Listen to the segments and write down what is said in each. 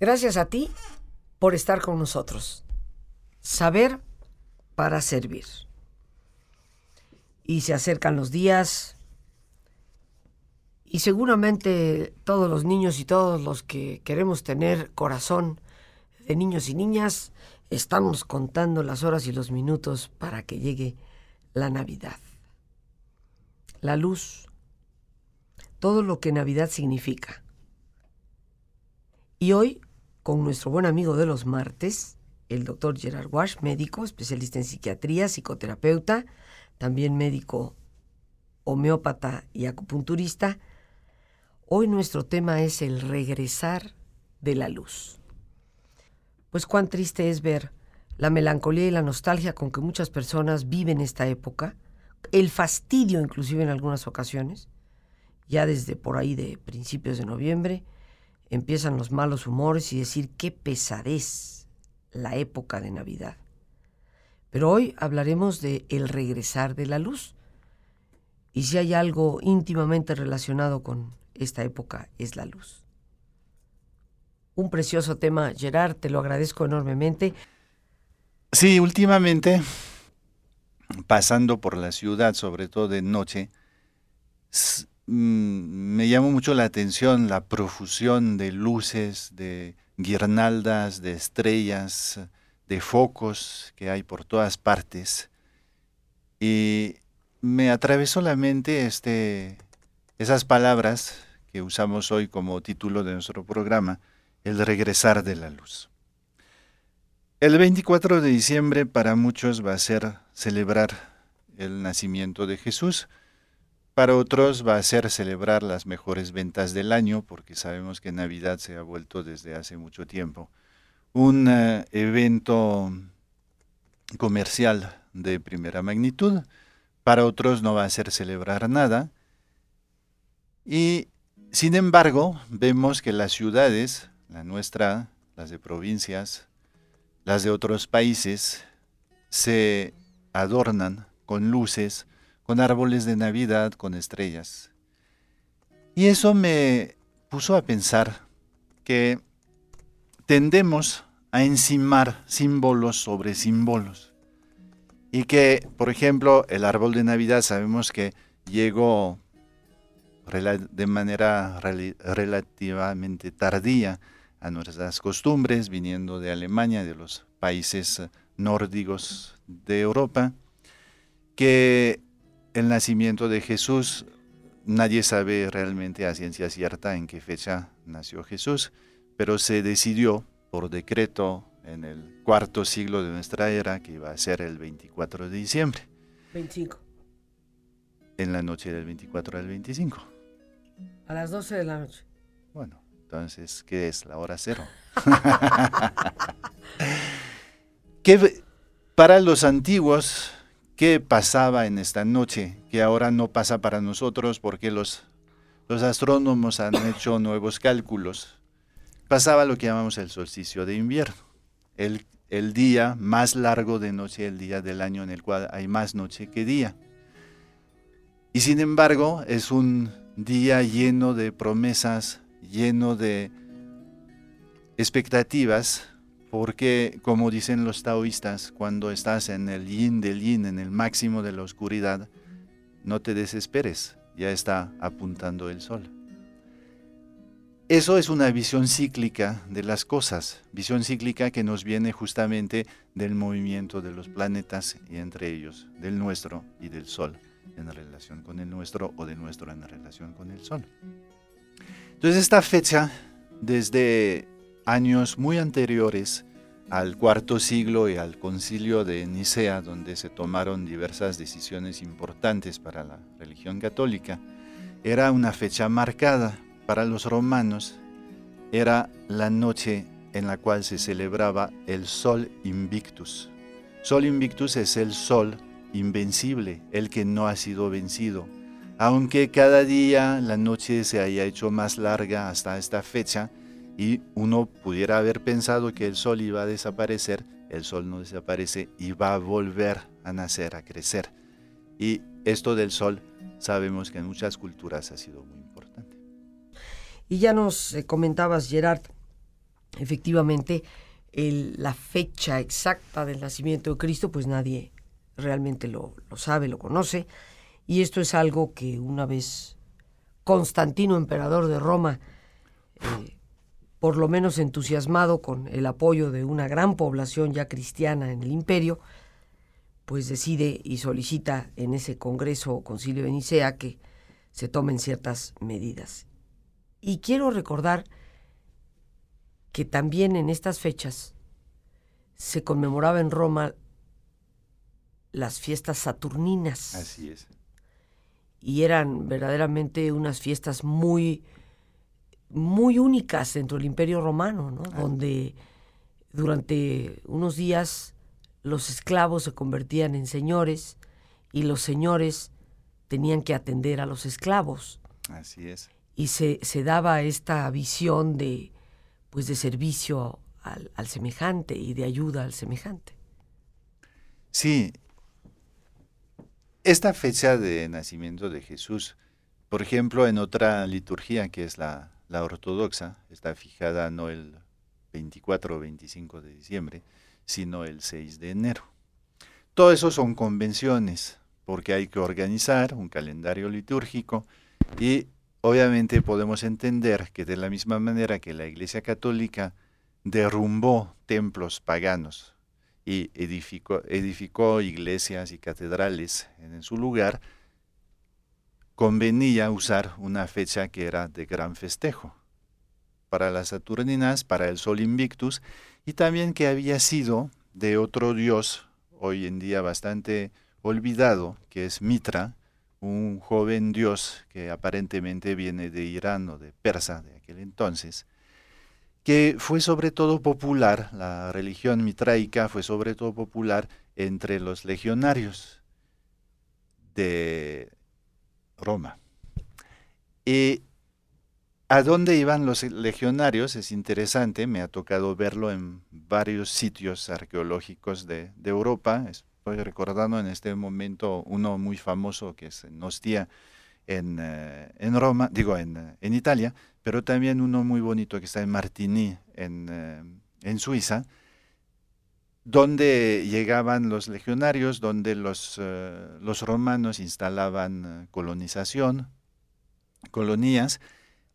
Gracias a ti por estar con nosotros. Saber para servir. Y se acercan los días y seguramente todos los niños y todos los que queremos tener corazón de niños y niñas estamos contando las horas y los minutos para que llegue la Navidad. La luz, todo lo que Navidad significa. Y hoy con nuestro buen amigo de los martes, el doctor Gerard Wash, médico, especialista en psiquiatría, psicoterapeuta, también médico homeópata y acupunturista. Hoy nuestro tema es el regresar de la luz. Pues cuán triste es ver la melancolía y la nostalgia con que muchas personas viven esta época, el fastidio inclusive en algunas ocasiones, ya desde por ahí de principios de noviembre, empiezan los malos humores y decir qué pesadez la época de Navidad. Pero hoy hablaremos de el regresar de la luz. Y si hay algo íntimamente relacionado con esta época es la luz. Un precioso tema, Gerard, te lo agradezco enormemente. Sí, últimamente, pasando por la ciudad, sobre todo de noche, me llamó mucho la atención la profusión de luces, de guirnaldas, de estrellas, de focos que hay por todas partes. Y me atravesó la mente este, esas palabras que usamos hoy como título de nuestro programa, el regresar de la luz. El 24 de diciembre para muchos va a ser celebrar el nacimiento de Jesús, para otros va a ser celebrar las mejores ventas del año, porque sabemos que Navidad se ha vuelto desde hace mucho tiempo un eh, evento comercial de primera magnitud. Para otros no va a ser celebrar nada. Y sin embargo, vemos que las ciudades, la nuestra, las de provincias, las de otros países, se adornan con luces, con árboles de Navidad, con estrellas. Y eso me puso a pensar que tendemos a encimar símbolos sobre símbolos. Y que, por ejemplo, el árbol de Navidad sabemos que llegó de manera relativamente tardía a nuestras costumbres, viniendo de Alemania, de los países nórdicos de Europa, que el nacimiento de Jesús, nadie sabe realmente a ciencia cierta en qué fecha nació Jesús, pero se decidió por decreto en el cuarto siglo de nuestra era que iba a ser el 24 de diciembre. 25. En la noche del 24 al 25. A las 12 de la noche. Bueno, entonces, ¿qué es? La hora cero. que para los antiguos qué pasaba en esta noche, que ahora no pasa para nosotros porque los, los astrónomos han hecho nuevos cálculos. Pasaba lo que llamamos el solsticio de invierno, el, el día más largo de noche, el día del año en el cual hay más noche que día. Y sin embargo, es un día lleno de promesas, lleno de expectativas, porque como dicen los taoístas, cuando estás en el yin del yin, en el máximo de la oscuridad, no te desesperes, ya está apuntando el sol. Eso es una visión cíclica de las cosas, visión cíclica que nos viene justamente del movimiento de los planetas y entre ellos del nuestro y del sol en relación con el nuestro o de nuestro en relación con el sol. Entonces esta fecha, desde años muy anteriores al cuarto siglo y al concilio de Nicea, donde se tomaron diversas decisiones importantes para la religión católica, era una fecha marcada para los romanos, era la noche en la cual se celebraba el Sol Invictus. Sol Invictus es el Sol invencible, el que no ha sido vencido. Aunque cada día la noche se haya hecho más larga hasta esta fecha, y uno pudiera haber pensado que el sol iba a desaparecer, el sol no desaparece y va a volver a nacer, a crecer. Y esto del sol sabemos que en muchas culturas ha sido muy importante. Y ya nos eh, comentabas, Gerard, efectivamente la fecha exacta del nacimiento de Cristo, pues nadie realmente lo, sabe, lo conoce. Y esto es algo que una vez Constantino, emperador de Roma, eh, por lo menos entusiasmado con el apoyo de una gran población ya cristiana en el imperio, pues decide y solicita en ese Congreso o Concilio de Nicea que se tomen ciertas medidas. Y quiero recordar que también en estas fechas se conmemoraba en Roma las fiestas saturninas. Así es. Y eran verdaderamente unas fiestas muy, muy únicas dentro del Imperio Romano, ¿no? Donde durante unos días los esclavos se convertían en señores y los señores tenían que atender a los esclavos. Así es. Y se, se daba esta visión de, pues, de servicio al, al semejante y de ayuda al semejante. Sí, esta fecha de nacimiento de Jesús, por ejemplo, en otra liturgia que es la, la ortodoxa, está fijada no el 24 o 25 de diciembre, sino el 6 de enero. Todo eso son convenciones, porque hay que organizar un calendario litúrgico y obviamente podemos entender que de la misma manera que la Iglesia Católica derrumbó templos paganos y edificó, edificó iglesias y catedrales en su lugar, convenía usar una fecha que era de gran festejo para las Saturninas, para el Sol Invictus, y también que había sido de otro dios hoy en día bastante olvidado, que es Mitra, un joven dios que aparentemente viene de Irán o de Persa de aquel entonces, que fue sobre todo popular, la religión mitraica fue sobre todo popular entre los legionarios de Roma. Y ¿A dónde iban los legionarios? Es interesante, me ha tocado verlo en varios sitios arqueológicos de, Europa. Estoy recordando en este momento uno muy famoso que es en Ostia, en, eh, en Roma, digo en, eh, en, Italia, pero también uno muy bonito que está en Martigny, en, eh, en Suiza, donde llegaban los legionarios, donde los, los romanos instalaban colonización, colonías,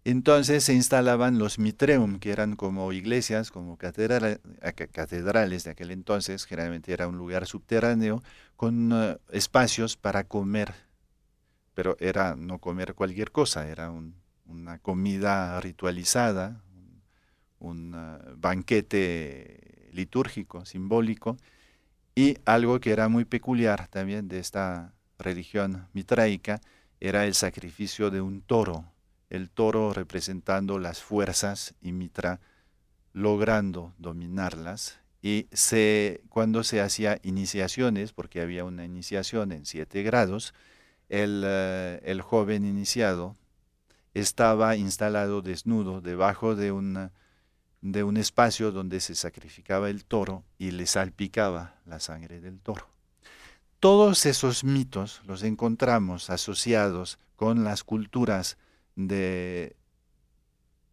entonces se instalaban los mitreum, que eran como iglesias, como catedrales de aquel entonces, generalmente era un lugar subterráneo, con eh, espacios para comer, pero era no comer cualquier cosa, era una comida ritualizada, un, eh, banquete litúrgico, simbólico, y algo que era muy peculiar también de esta religión mitraica era el sacrificio de un toro el toro representando las fuerzas y Mitra logrando dominarlas. Y se, cuando se hacía iniciaciones, porque había una iniciación en siete grados, el, eh, el joven iniciado estaba instalado desnudo debajo de, una, de un espacio donde se sacrificaba el toro y le salpicaba la sangre del toro. Todos esos mitos los encontramos asociados con las culturas de,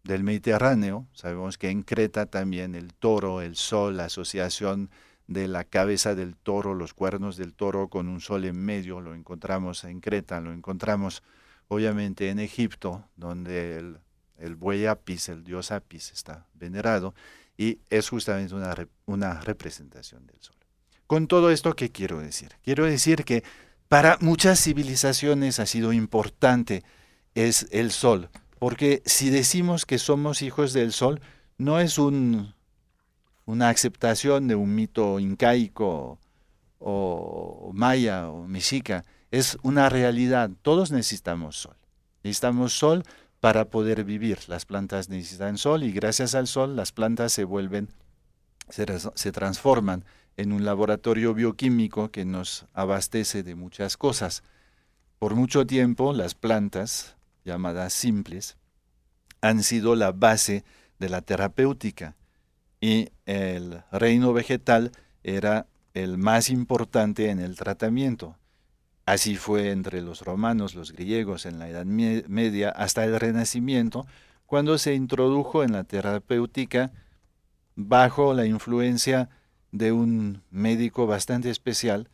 del Mediterráneo. Sabemos que en Creta también el toro, el sol, la asociación de la cabeza del toro, los cuernos del toro con un sol en medio, lo encontramos en Creta, lo encontramos obviamente en Egipto, donde el, el buey Apis, el dios Apis, está venerado, y es justamente una, una representación del sol. Con todo esto, ¿qué quiero decir? Quiero decir que para muchas civilizaciones ha sido importante es el sol. Porque si decimos que somos hijos del sol, no es un, una aceptación de un mito incaico o, maya o mexica, es una realidad. Todos necesitamos sol. Necesitamos sol para poder vivir. Las plantas necesitan sol y gracias al sol las plantas se vuelven, se, transforman en un laboratorio bioquímico que nos abastece de muchas cosas. Por mucho tiempo las plantas llamadas simples, han sido la base de la terapéutica y el reino vegetal era el más importante en el tratamiento. Así fue entre los romanos, los griegos en la Edad Media hasta el Renacimiento, cuando se introdujo en la terapéutica bajo la influencia de un médico bastante especial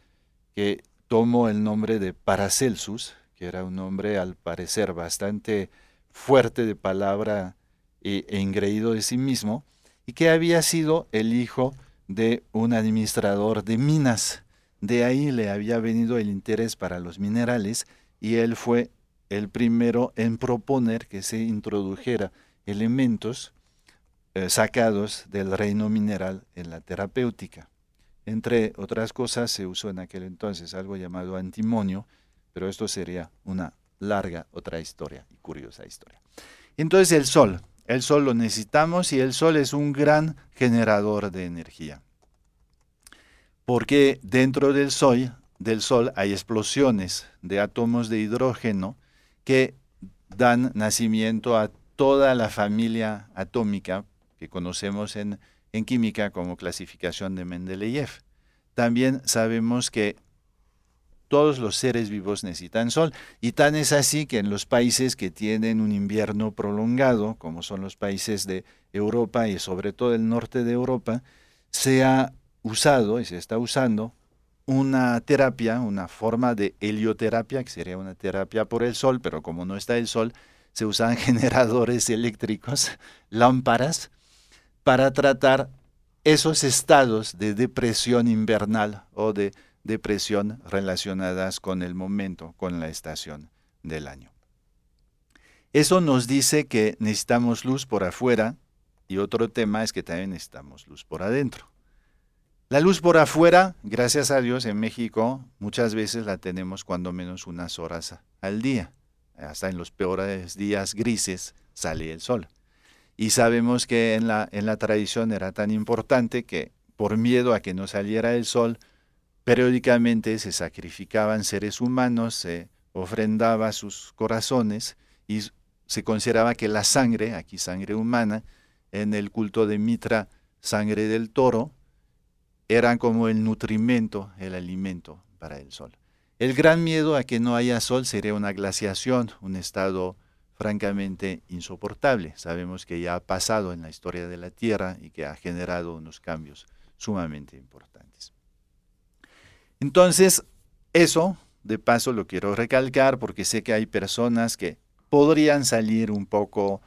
que tomó el nombre de Paracelsus, que era un hombre al parecer bastante fuerte de palabra e, e engreído de sí mismo, y que había sido el hijo de un administrador de minas. De ahí le había venido el interés para los minerales y él fue el primero en proponer que se introdujera elementos eh, sacados del reino mineral en la terapéutica. Entre otras cosas se usó en aquel entonces algo llamado antimonio, pero esto sería una larga otra historia y curiosa historia. Entonces el sol, el sol lo necesitamos y el sol es un gran generador de energía. Porque dentro del sol, del sol hay explosiones de átomos de hidrógeno que dan nacimiento a toda la familia atómica que conocemos en, química como clasificación de Mendeleev. También sabemos que todos los seres vivos necesitan sol. Y tan es así que en los países que tienen un invierno prolongado, como son los países de Europa y sobre todo el norte de Europa, se usado y se está usando una terapia, una forma de helioterapia, que sería una terapia por el sol, pero como no está el sol, se usan generadores eléctricos, lámparas, para tratar esos estados de depresión invernal o de depresión relacionadas con el momento, con la estación del año. Eso nos dice que necesitamos luz por afuera y otro tema es que también necesitamos luz por adentro. La luz por afuera, gracias a Dios, en México muchas veces la tenemos cuando menos unas horas al día. Hasta en los peores días grises sale el sol. Y sabemos que en la, en la tradición era tan importante que por miedo a que no saliera el sol, periódicamente se sacrificaban seres humanos, se ofrendaba sus corazones y se consideraba que la sangre, aquí sangre humana, en el culto de Mitra, sangre del toro, eran como el nutrimento, el alimento para el sol. El gran miedo a que no haya sol sería una glaciación, un estado francamente insoportable. Sabemos que ya ha pasado en la historia de la Tierra y que ha generado unos cambios sumamente importantes. Entonces, eso, de paso, lo quiero recalcar porque sé que hay personas que podrían salir un poco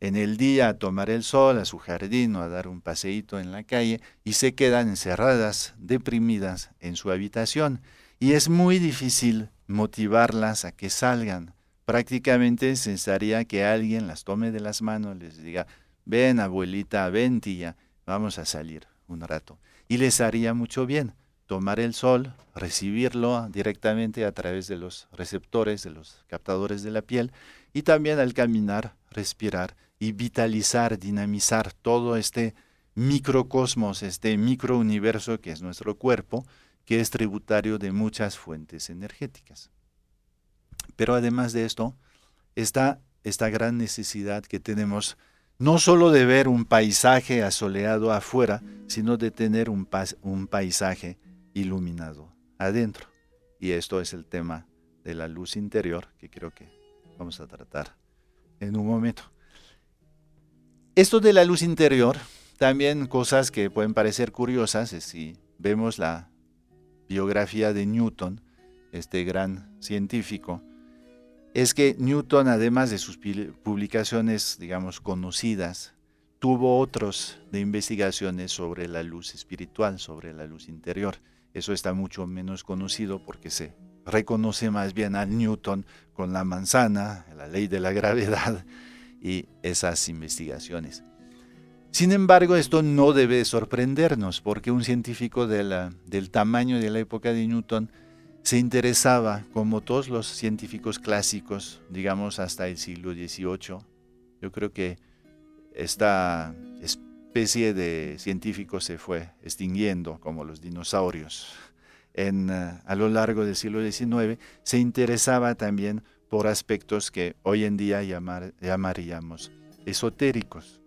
en el día a tomar el sol, a su jardín o a dar un paseíto en la calle y se quedan encerradas, deprimidas en su habitación. Y es muy difícil motivarlas a que salgan. Prácticamente pensaría que alguien las tome de las manos, les diga, ven abuelita, ven tía, vamos a salir un rato. Y les haría mucho bien tomar el sol, recibirlo directamente a través de los receptores, de los captadores de la piel, y también al caminar, respirar y vitalizar, dinamizar todo este microcosmos, este microuniverso que es nuestro cuerpo, que es tributario de muchas fuentes energéticas. Pero además de esto, está esta gran necesidad que tenemos no solo de ver un paisaje asoleado afuera, sino de tener un, un paisaje iluminado adentro. Y esto es el tema de la luz interior que creo que vamos a tratar en un momento. Esto de la luz interior, también cosas que pueden parecer curiosas, si vemos la biografía de Newton, este gran científico, es que Newton, además de sus publicaciones, digamos, conocidas, tuvo otros de investigaciones sobre la luz espiritual, sobre la luz interior. Eso está mucho menos conocido porque se reconoce más bien a Newton con la manzana, la ley de la gravedad, y esas investigaciones. Sin embargo, esto no debe sorprendernos porque un científico del tamaño de la época de Newton se interesaba, como todos los científicos clásicos, digamos hasta el siglo XVIII, yo creo que esta especie de científicos se fue extinguiendo, como los dinosaurios. Eh, a lo largo del siglo XIX se interesaba también por aspectos que hoy en día llamaríamos esotéricos.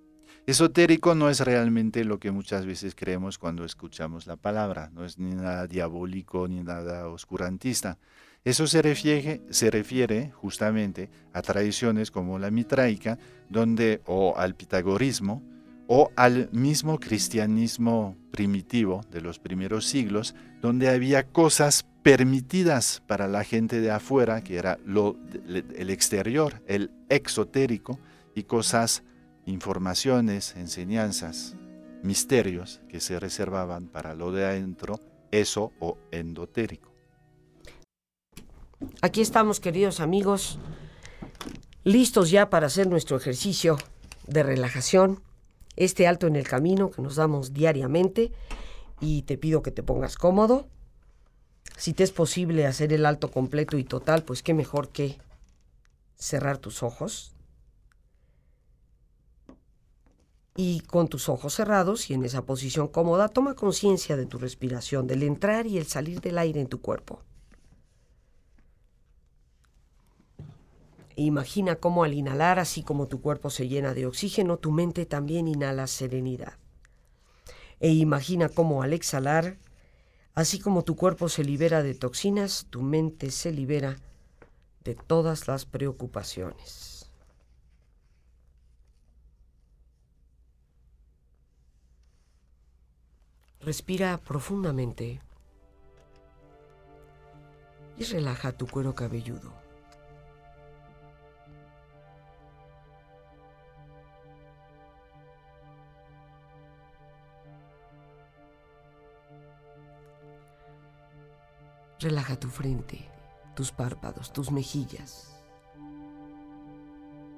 Esotérico no es realmente lo que muchas veces creemos cuando escuchamos la palabra, no es ni nada diabólico ni nada oscurantista. Eso se refiere, se refiere justamente a tradiciones como la mitraica, donde, o al pitagorismo, o al mismo cristianismo primitivo de los primeros siglos, donde había cosas permitidas para la gente de afuera, que era lo, el exterior, el exotérico, y cosas, informaciones, enseñanzas, misterios que se reservaban para lo de adentro, eso o endotérico. Aquí estamos, queridos amigos, listos ya para hacer nuestro ejercicio de relajación este alto en el camino que nos damos diariamente y te pido que te pongas cómodo. Si te es posible hacer el alto completo y total, pues qué mejor que cerrar tus ojos. Y con tus ojos cerrados y en esa posición cómoda, toma conciencia de tu respiración, del entrar y el salir del aire en tu cuerpo. Imagina cómo al inhalar, así como tu cuerpo se llena de oxígeno, tu mente también inhala serenidad. E imagina cómo al exhalar, así como tu cuerpo se libera de toxinas, tu mente se libera de todas las preocupaciones. Respira profundamente y relaja tu cuero cabelludo. Relaja tu frente, tus párpados, tus mejillas,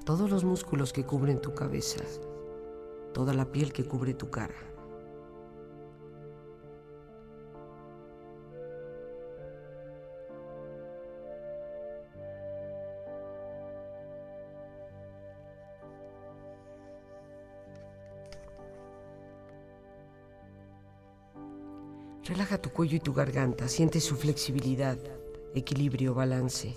todos los músculos que cubren tu cabeza, toda la piel que cubre tu cara. Relaja tu cuello y tu garganta, siente su flexibilidad, equilibrio, balance.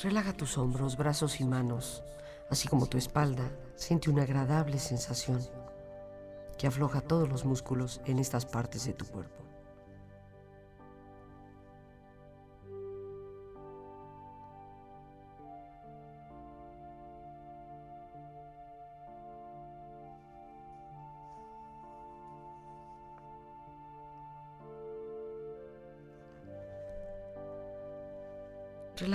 Relaja tus hombros, brazos y manos, así como tu espalda. Siente una agradable sensación que afloja todos los músculos en estas partes de tu cuerpo.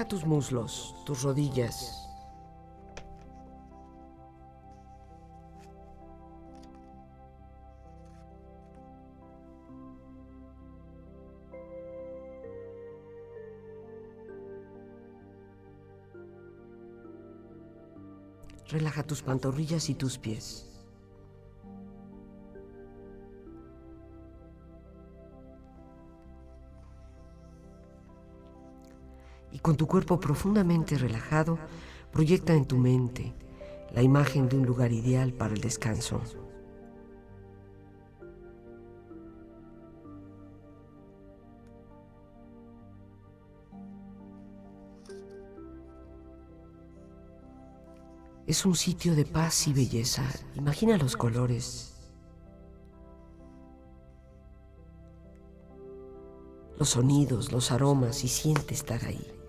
Relaja tus muslos, tus rodillas. Relaja tus pantorrillas y tus pies. Con tu cuerpo profundamente relajado, proyecta en tu mente la imagen de un lugar ideal para el descanso. Es un sitio de paz y belleza. Imagina los colores. Los sonidos, los aromas y siente estar ahí.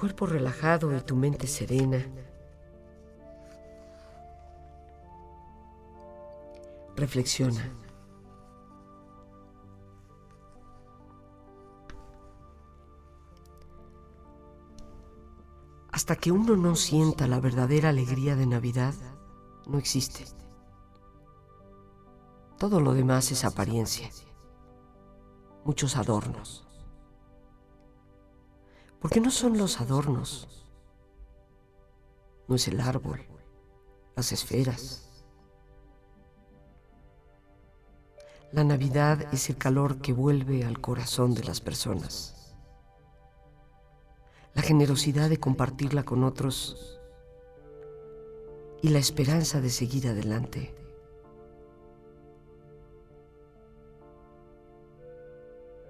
Cuerpo relajado y tu mente serena, reflexiona. Hasta que uno no sienta la verdadera alegría de Navidad, no existe. Todo lo demás es apariencia, muchos adornos. ¿Por qué no son los adornos? No es el árbol, las esferas. La Navidad es el calor que vuelve al corazón de las personas la generosidad de compartirla con otros y la esperanza de seguir adelante.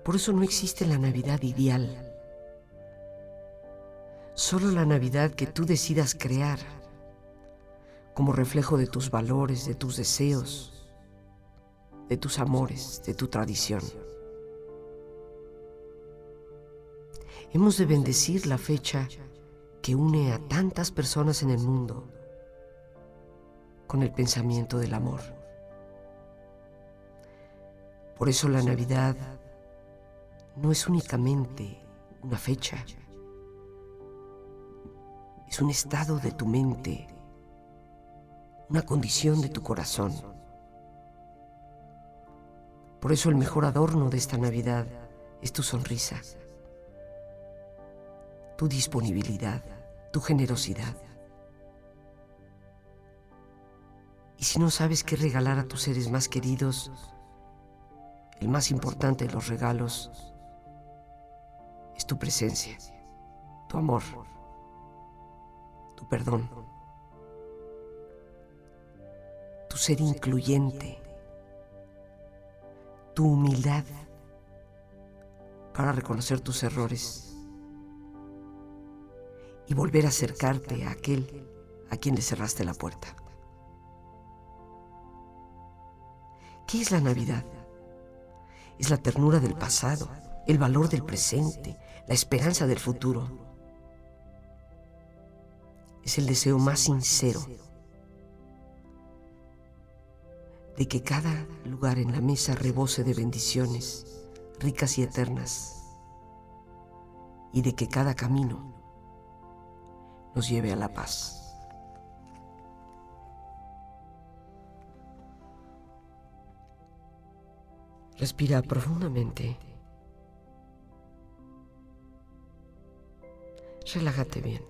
Por eso no existe la Navidad ideal, solo la Navidad que tú decidas crear como reflejo de tus valores, de tus deseos, de tus amores, de tu tradición. Hemos de bendecir la fecha que une a tantas personas en el mundo con el pensamiento del amor. Por eso la Navidad no es únicamente una fecha, es un estado de tu mente, una condición de tu corazón. Por eso el mejor adorno de esta Navidad es tu sonrisa tu disponibilidad, tu generosidad. Y si no sabes qué regalar a tus seres más queridos, el más importante de los regalos es tu presencia, tu amor, tu perdón, tu ser incluyente, tu humildad para reconocer tus errores y volver a acercarte a aquel a quien le cerraste la puerta. ¿Qué es la Navidad? Es la ternura del pasado, el valor del presente, la esperanza del futuro. Es el deseo más sincero de que cada lugar en la mesa rebose de bendiciones ricas y eternas y de que cada camino nos lleve a la paz. Respira profundamente. Relájate bien.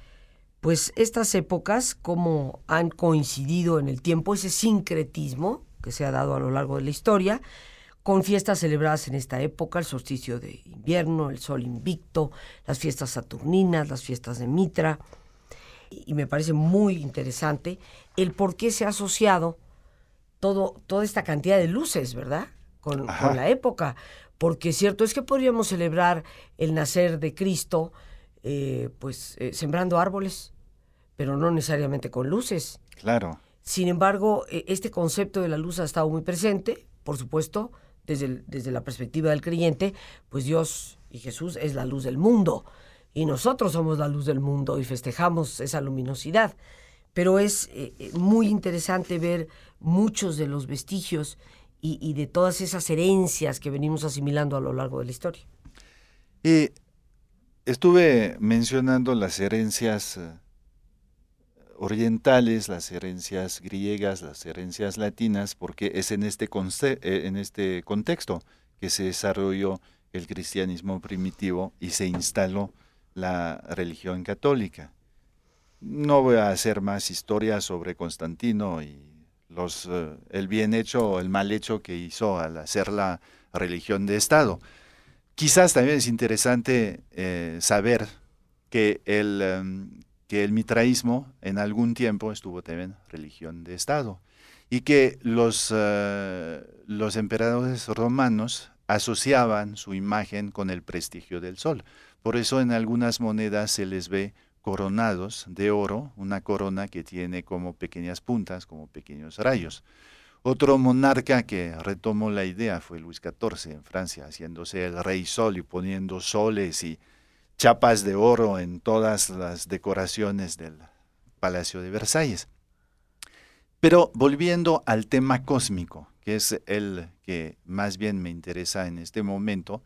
pues estas épocas, cómo han coincidido en el tiempo, ese sincretismo que se ha dado a lo largo de la historia, con fiestas celebradas en esta época, el solsticio de invierno, el sol invicto, las fiestas saturninas, las fiestas de Mitra. Y me parece muy interesante el por qué se ha asociado todo, toda esta cantidad de luces, ¿verdad? Con, la época. Porque cierto es que podríamos celebrar el nacer de Cristo, eh, pues eh, sembrando árboles, pero no necesariamente con luces. Claro. Sin embargo, e, este concepto de la luz ha estado muy presente, por supuesto, desde, la perspectiva del creyente, pues Dios y Jesús es la luz del mundo y nosotros somos la luz del mundo y festejamos esa luminosidad. Pero es eh, eh, muy interesante ver muchos de los vestigios y, de todas esas herencias que venimos asimilando a lo largo de la historia. Y estuve mencionando las herencias eh, orientales, las herencias griegas, las herencias latinas, porque es en este, eh, en este contexto que se desarrolló el cristianismo primitivo y se instaló la religión católica. No voy a hacer más historias sobre Constantino y los, eh, el bien hecho o el mal hecho que hizo al hacer la religión de Estado. Quizás también es interesante eh, saber que el, em, que el mitraísmo en algún tiempo estuvo también religión de Estado y que los, eh, los emperadores romanos asociaban su imagen con el prestigio del sol. Por eso en algunas monedas se les ve coronados de oro, una corona que tiene como pequeñas puntas, como pequeños rayos. Otro monarca que retomó la idea fue Luis XIV en Francia, haciéndose el rey sol y poniendo soles y chapas de oro en todas las decoraciones del Palacio de Versalles. Pero volviendo al tema cósmico, que es el que más bien me interesa en este momento,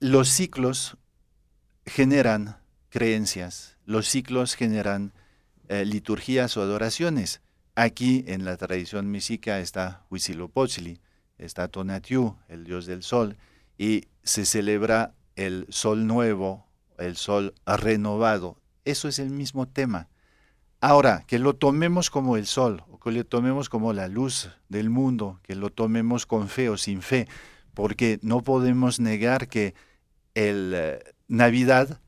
los ciclos generan creencias, los ciclos generan eh, liturgias o adoraciones. Aquí en la tradición mística está Huitzilopochtli, está Tonatiuh, el dios del sol, y se celebra el sol nuevo, el sol renovado. Eso es el mismo tema. Ahora, que lo tomemos como el sol, o que lo tomemos como la luz del mundo, que lo tomemos con fe o sin fe, porque no podemos negar que el eh, Navidad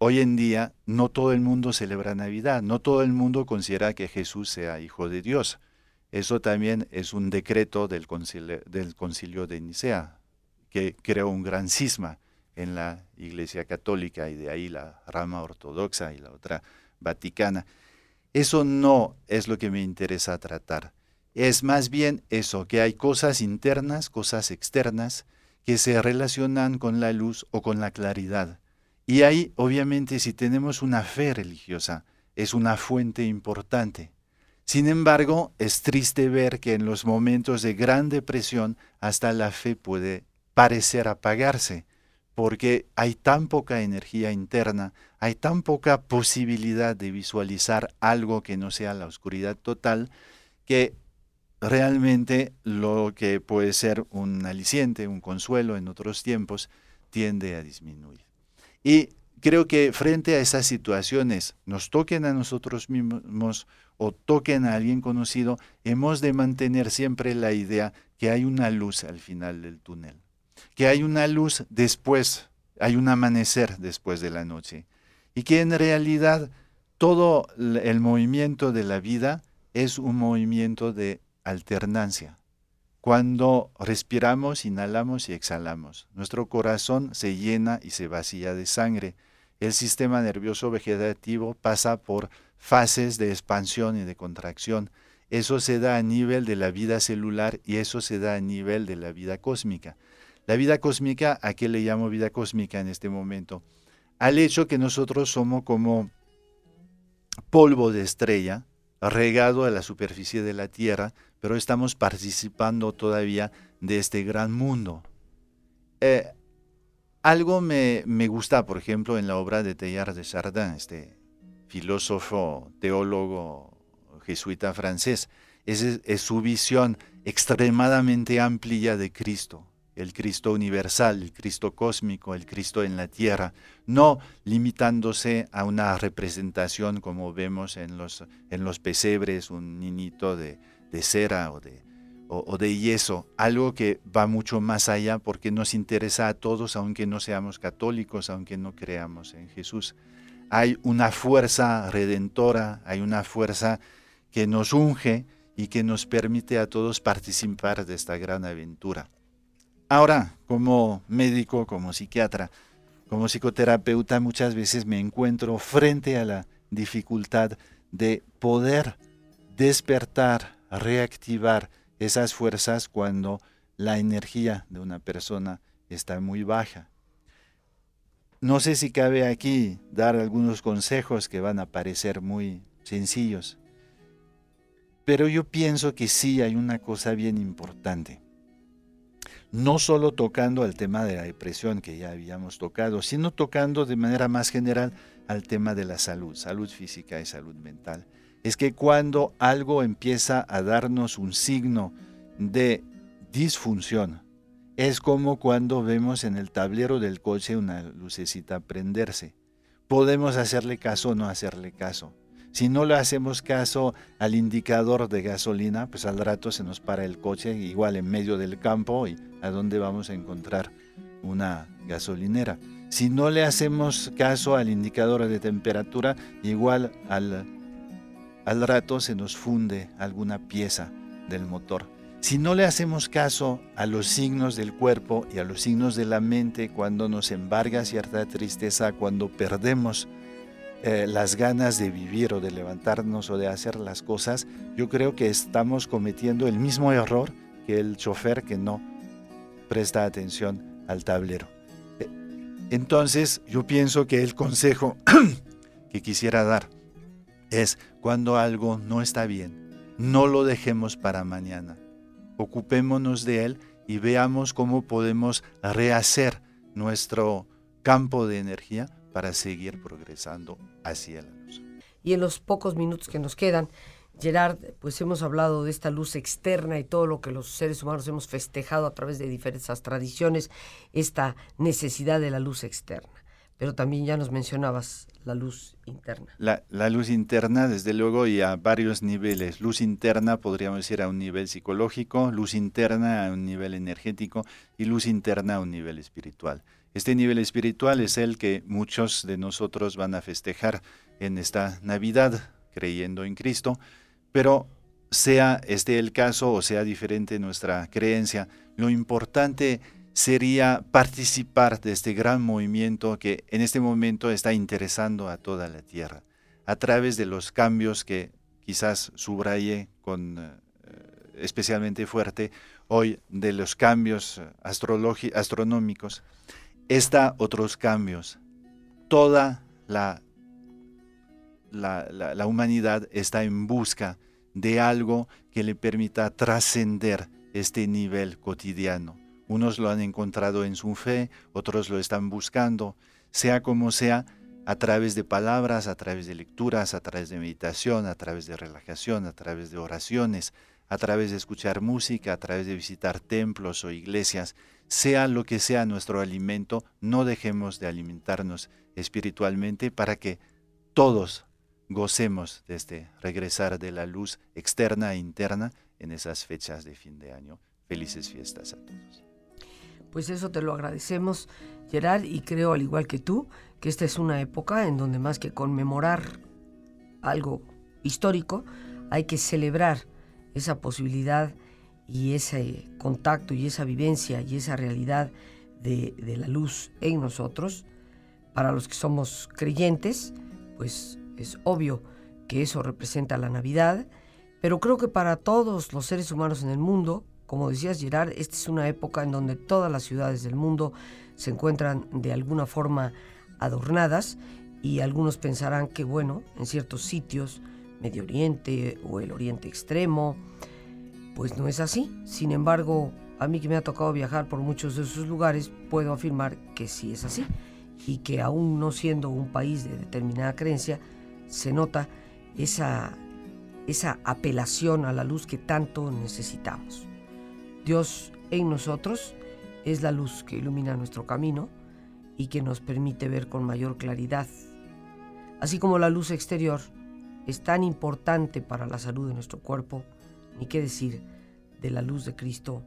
Hoy en día no todo el mundo celebra Navidad, no todo el mundo considera que Jesús sea hijo de Dios. Eso también es un decreto del concilio, de Nicea, que creó un gran cisma en la Iglesia Católica y de ahí la rama ortodoxa y la otra vaticana. Eso no es lo que me interesa tratar. Es más bien eso, que hay cosas internas, cosas externas, que se relacionan con la luz o con la claridad. Y ahí, obviamente, si tenemos una fe religiosa, es una fuente importante. Sin embargo, es triste ver que en los momentos de gran depresión hasta la fe puede parecer apagarse, porque hay tan poca energía interna, hay tan poca posibilidad de visualizar algo que no sea la oscuridad total, que realmente lo que puede ser un aliciente, un consuelo en otros tiempos, tiende a disminuir. Y creo que frente a esas situaciones, nos toquen a nosotros mismos o toquen a alguien conocido, hemos de mantener siempre la idea que hay una luz al final del túnel, que hay una luz después, hay un amanecer después de la noche, y que en realidad todo el movimiento de la vida es un movimiento de alternancia. Cuando respiramos, inhalamos y exhalamos, nuestro corazón se llena y se vacía de sangre. El sistema nervioso vegetativo pasa por fases de expansión y de contracción. Eso se da a nivel de la vida celular y eso se da a nivel de la vida cósmica. La vida cósmica, ¿a qué le llamo vida cósmica en este momento? Al hecho que nosotros somos como polvo de estrella regado a la superficie de la Tierra, pero estamos participando todavía de este gran mundo. Eh, algo me, gusta, por ejemplo, en la obra de Teilhard de Chardin, este filósofo, teólogo jesuita francés, es, es su visión extremadamente amplia de Cristo el Cristo universal, el Cristo cósmico, el Cristo en la tierra, no limitándose a una representación como vemos en los, en los pesebres, un niñito de, cera o de, o, de yeso, algo que va mucho más allá porque nos interesa a todos, aunque no seamos católicos, aunque no creamos en Jesús. Hay una fuerza redentora, hay una fuerza que nos unge y que nos permite a todos participar de esta gran aventura. Ahora, como médico, como psiquiatra, como psicoterapeuta, muchas veces me encuentro frente a la dificultad de poder despertar, reactivar esas fuerzas cuando la energía de una persona está muy baja. No sé si cabe aquí dar algunos consejos que van a parecer muy sencillos, pero yo pienso que sí hay una cosa bien importante no solo tocando el tema de la depresión que ya habíamos tocado, sino tocando de manera más general al tema de la salud, salud física y salud mental. Es que cuando algo empieza a darnos un signo de disfunción, es como cuando vemos en el tablero del coche una lucecita prenderse. Podemos hacerle caso o no hacerle caso. Si no le hacemos caso al indicador de gasolina, pues al rato se nos para el coche igual en medio del campo y a dónde vamos a encontrar una gasolinera. Si no le hacemos caso al indicador de temperatura, igual al, al rato se nos funde alguna pieza del motor. Si no le hacemos caso a los signos del cuerpo y a los signos de la mente cuando nos embarga cierta tristeza, cuando perdemos eh, las ganas de vivir o de levantarnos o de hacer las cosas, yo creo que estamos cometiendo el mismo error que el chofer que no presta atención al tablero. Entonces yo pienso que el consejo que quisiera dar es cuando algo no está bien, no lo dejemos para mañana. Ocupémonos de él y veamos cómo podemos rehacer nuestro campo de energía para seguir progresando hacia la luz. Y en los pocos minutos que nos quedan, Gerard, pues hemos hablado de esta luz externa y todo lo que los seres humanos hemos festejado a través de diversas tradiciones, esta necesidad de la luz externa. Pero también ya nos mencionabas la luz interna. La, luz interna, desde luego, y a varios niveles. Luz interna, podríamos decir, a un nivel psicológico, luz interna a un nivel energético y luz interna a un nivel espiritual. Este nivel espiritual es el que muchos de nosotros van a festejar en esta Navidad, creyendo en Cristo, pero sea este el caso o sea diferente nuestra creencia, lo importante sería participar de este gran movimiento que en este momento está interesando a toda la Tierra, a través de los cambios que quizás subraye con eh, especialmente fuerte hoy de los cambios astronómicos, está otros cambios. Toda la la, humanidad está en busca de algo que le permita trascender este nivel cotidiano. Unos lo han encontrado en su fe, otros lo están buscando, sea como sea, a través de palabras, a través de lecturas, a través de meditación, a través de relajación, a través de oraciones, a través de escuchar música, a través de visitar templos o iglesias, sea lo que sea nuestro alimento, no dejemos de alimentarnos espiritualmente para que todos gocemos de este regresar de la luz externa e interna en esas fechas de fin de año. Felices fiestas a todos. Pues eso te lo agradecemos, Gerard, y creo, al igual que tú, que esta es una época en donde más que conmemorar algo histórico, hay que celebrar esa posibilidad y ese contacto y esa vivencia y esa realidad de, de la luz en nosotros. Para los que somos creyentes, pues es obvio que eso representa la Navidad, pero creo que para todos los seres humanos en el mundo, como decías Gerard, esta es una época en donde todas las ciudades del mundo se encuentran de alguna forma adornadas y algunos pensarán que, bueno, en ciertos sitios, Medio Oriente o el Oriente Extremo, pues no es así. Sin embargo, a mí que me ha tocado viajar por muchos de esos lugares, puedo afirmar que sí es así y que aún no siendo un país de determinada creencia, se nota esa, esa apelación a la luz que tanto necesitamos. Dios en nosotros es la luz que ilumina nuestro camino y que nos permite ver con mayor claridad. Así como la luz exterior es tan importante para la salud de nuestro cuerpo, ni qué decir de la luz de Cristo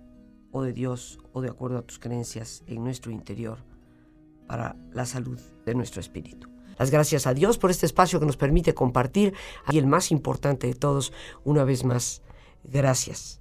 o de Dios o de acuerdo a tus creencias en nuestro interior para la salud de nuestro espíritu. Las gracias a Dios por este espacio que nos permite compartir. Y el más importante de todos, una vez más, gracias